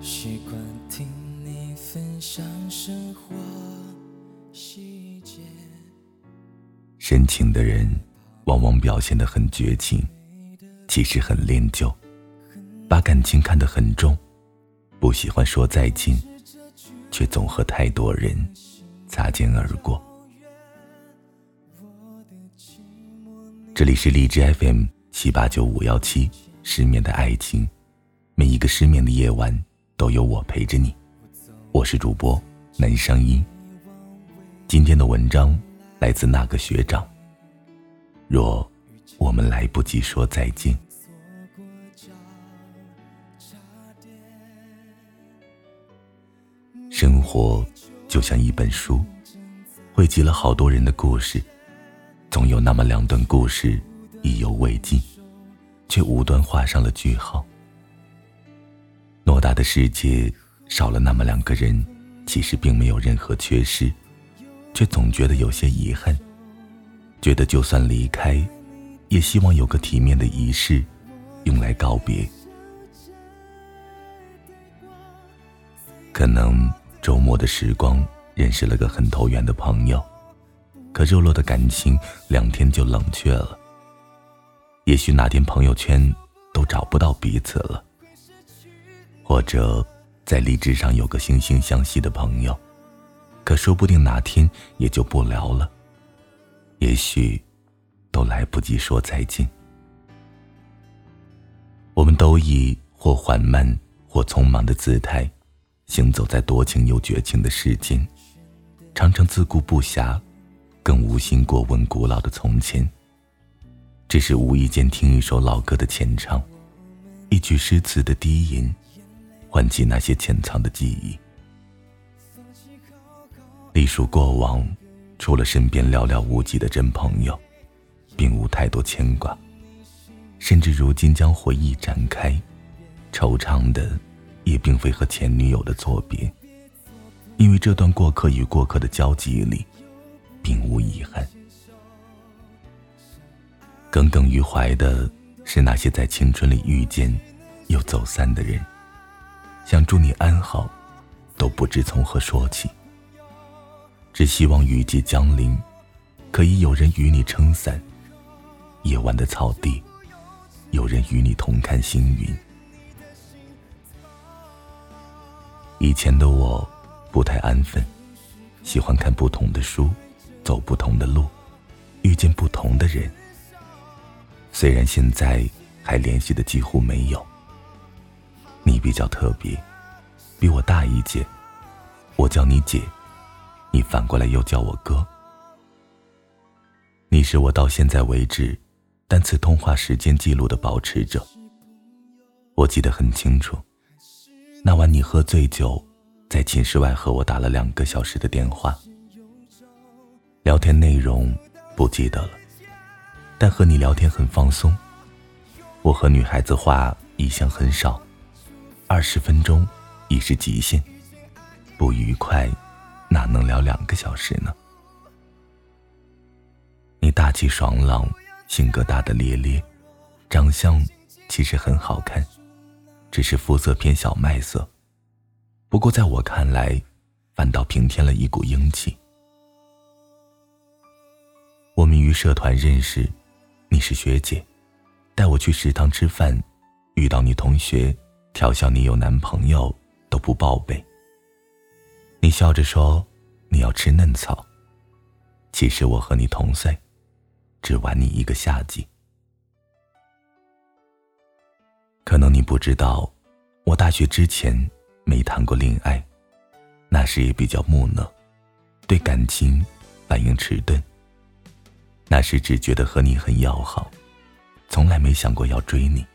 习惯听你分享生活细节。深情的人往往表现得很绝情，其实很恋旧，把感情看得很重，不喜欢说再见，却总和太多人擦肩而过。这里是荔枝 FM 七八九五幺七，失眠的爱情，每一个失眠的夜晚都有我陪着你。我是主播南声音。今天的文章来自那个学长。若我们来不及说再见，生活就像一本书，汇集了好多人的故事。总有那么两段故事意犹未尽，却无端画上了句号。偌大的世界少了那么两个人，其实并没有任何缺失，却总觉得有些遗憾。觉得就算离开，也希望有个体面的仪式，用来告别。可能周末的时光认识了个很投缘的朋友。可热络的感情两天就冷却了。也许哪天朋友圈都找不到彼此了，或者在荔枝上有个惺惺相惜的朋友，可说不定哪天也就不聊了。也许都来不及说再见。我们都以或缓慢或匆忙的姿态，行走在多情又绝情的世间，常常自顾不暇。更无心过问古老的从前，只是无意间听一首老歌的前唱，一句诗词的低吟，唤起那些潜藏的记忆。历数过往，除了身边寥寥无几的真朋友，并无太多牵挂。甚至如今将回忆展开，惆怅的也并非和前女友的作别，因为这段过客与过客的交集里。并无遗憾，耿耿于怀的是那些在青春里遇见又走散的人，想祝你安好，都不知从何说起。只希望雨季将临，可以有人与你撑伞；夜晚的草地，有人与你同看星云。以前的我，不太安分，喜欢看不同的书。走不同的路，遇见不同的人。虽然现在还联系的几乎没有。你比较特别，比我大一届，我叫你姐，你反过来又叫我哥。你是我到现在为止单次通话时间记录的保持者。我记得很清楚，那晚你喝醉酒，在寝室外和我打了两个小时的电话。聊天内容不记得了，但和你聊天很放松。我和女孩子话一向很少，二十分钟已是极限。不愉快，哪能聊两个小时呢？你大气爽朗，性格大大咧咧，长相其实很好看，只是肤色偏小麦色。不过在我看来，反倒平添了一股英气。我们于社团认识，你是学姐，带我去食堂吃饭，遇到你同学，调笑你有男朋友都不报备。你笑着说你要吃嫩草，其实我和你同岁，只晚你一个夏季。可能你不知道，我大学之前没谈过恋爱，那时也比较木讷，对感情反应迟钝。那时只觉得和你很要好，从来没想过要追你。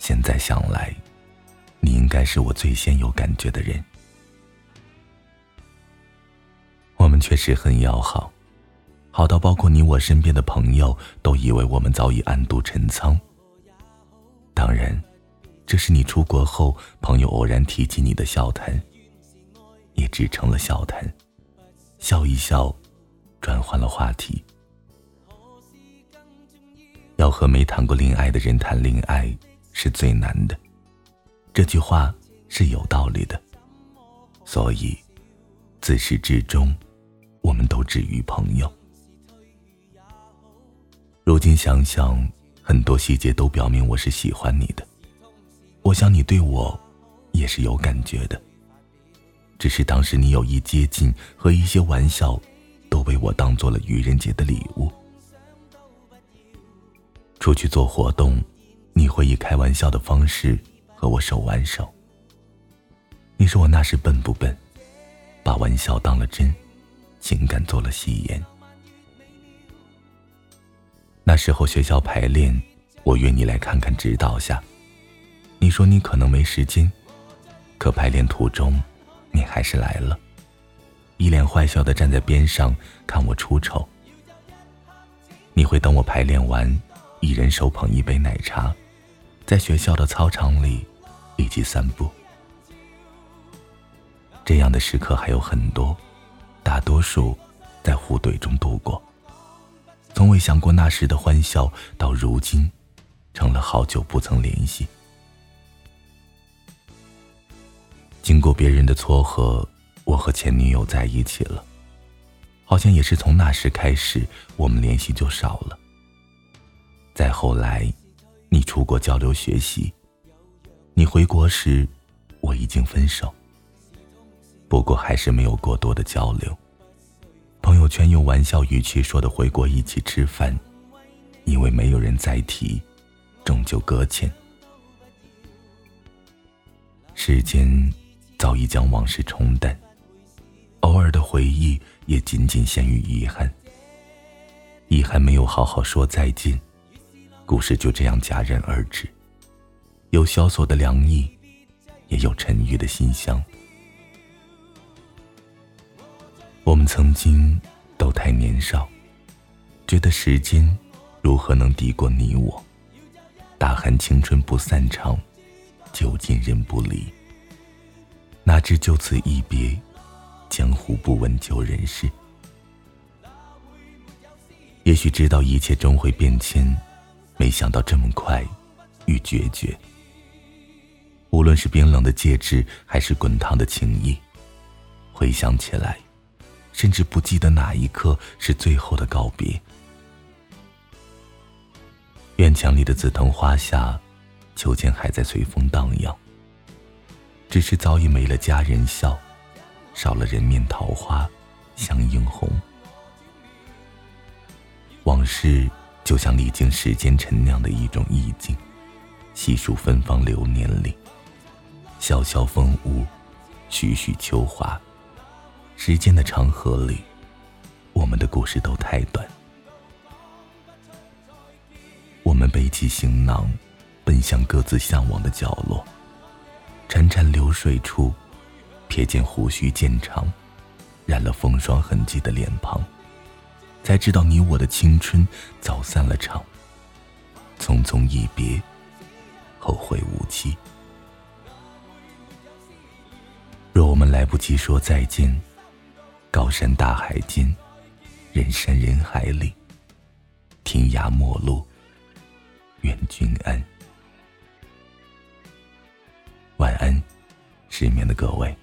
现在想来，你应该是我最先有感觉的人。我们确实很要好，好到包括你我身边的朋友都以为我们早已暗度陈仓。当然，这是你出国后朋友偶然提起你的笑谈，也只成了笑谈，笑一笑，转换了话题。要和没谈过恋爱的人谈恋爱是最难的，这句话是有道理的，所以自始至终，我们都止于朋友。如今想想，很多细节都表明我是喜欢你的。我想你对我也是有感觉的，只是当时你有意接近和一些玩笑，都被我当做了愚人节的礼物。出去做活动，你会以开玩笑的方式和我手挽手。你说我那时笨不笨，把玩笑当了真，情感做了戏言。那时候学校排练，我约你来看看指导下。你说你可能没时间，可排练途中，你还是来了，一脸坏笑的站在边上看我出丑。你会等我排练完，一人手捧一杯奶茶，在学校的操场里一起散步。这样的时刻还有很多，大多数在互怼中度过。从未想过那时的欢笑，到如今，成了好久不曾联系。经过别人的撮合，我和前女友在一起了。好像也是从那时开始，我们联系就少了。再后来，你出国交流学习，你回国时，我已经分手。不过还是没有过多的交流。朋友圈用玩笑语气说的“回国一起吃饭”，因为没有人再提，终究搁浅。时间早已将往事冲淡，偶尔的回忆也仅仅限于遗憾。遗憾没有好好说再见，故事就这样戛然而止。有萧索的凉意，也有沉郁的馨香。我们曾经都太年少，觉得时间如何能抵过你我？大喊青春不散场，酒尽人不离。哪知就此一别，江湖不闻旧人事。也许知道一切终会变迁，没想到这么快与决绝。无论是冰冷的戒指，还是滚烫的情谊，回想起来。甚至不记得哪一刻是最后的告别。院墙里的紫藤花下，秋千还在随风荡漾。只是早已没了佳人笑，少了人面桃花相映红。往事就像历经时间陈酿的一种意境，细数芬芳流年里，萧萧风物，徐徐秋华。时间的长河里，我们的故事都太短。我们背起行囊，奔向各自向往的角落。潺潺流水处，瞥见胡须渐长、染了风霜痕迹的脸庞，才知道你我的青春早散了场。匆匆一别，后会无期。若我们来不及说再见。高山大海间，人山人海里，天涯陌路，愿君安。晚安，失眠的各位。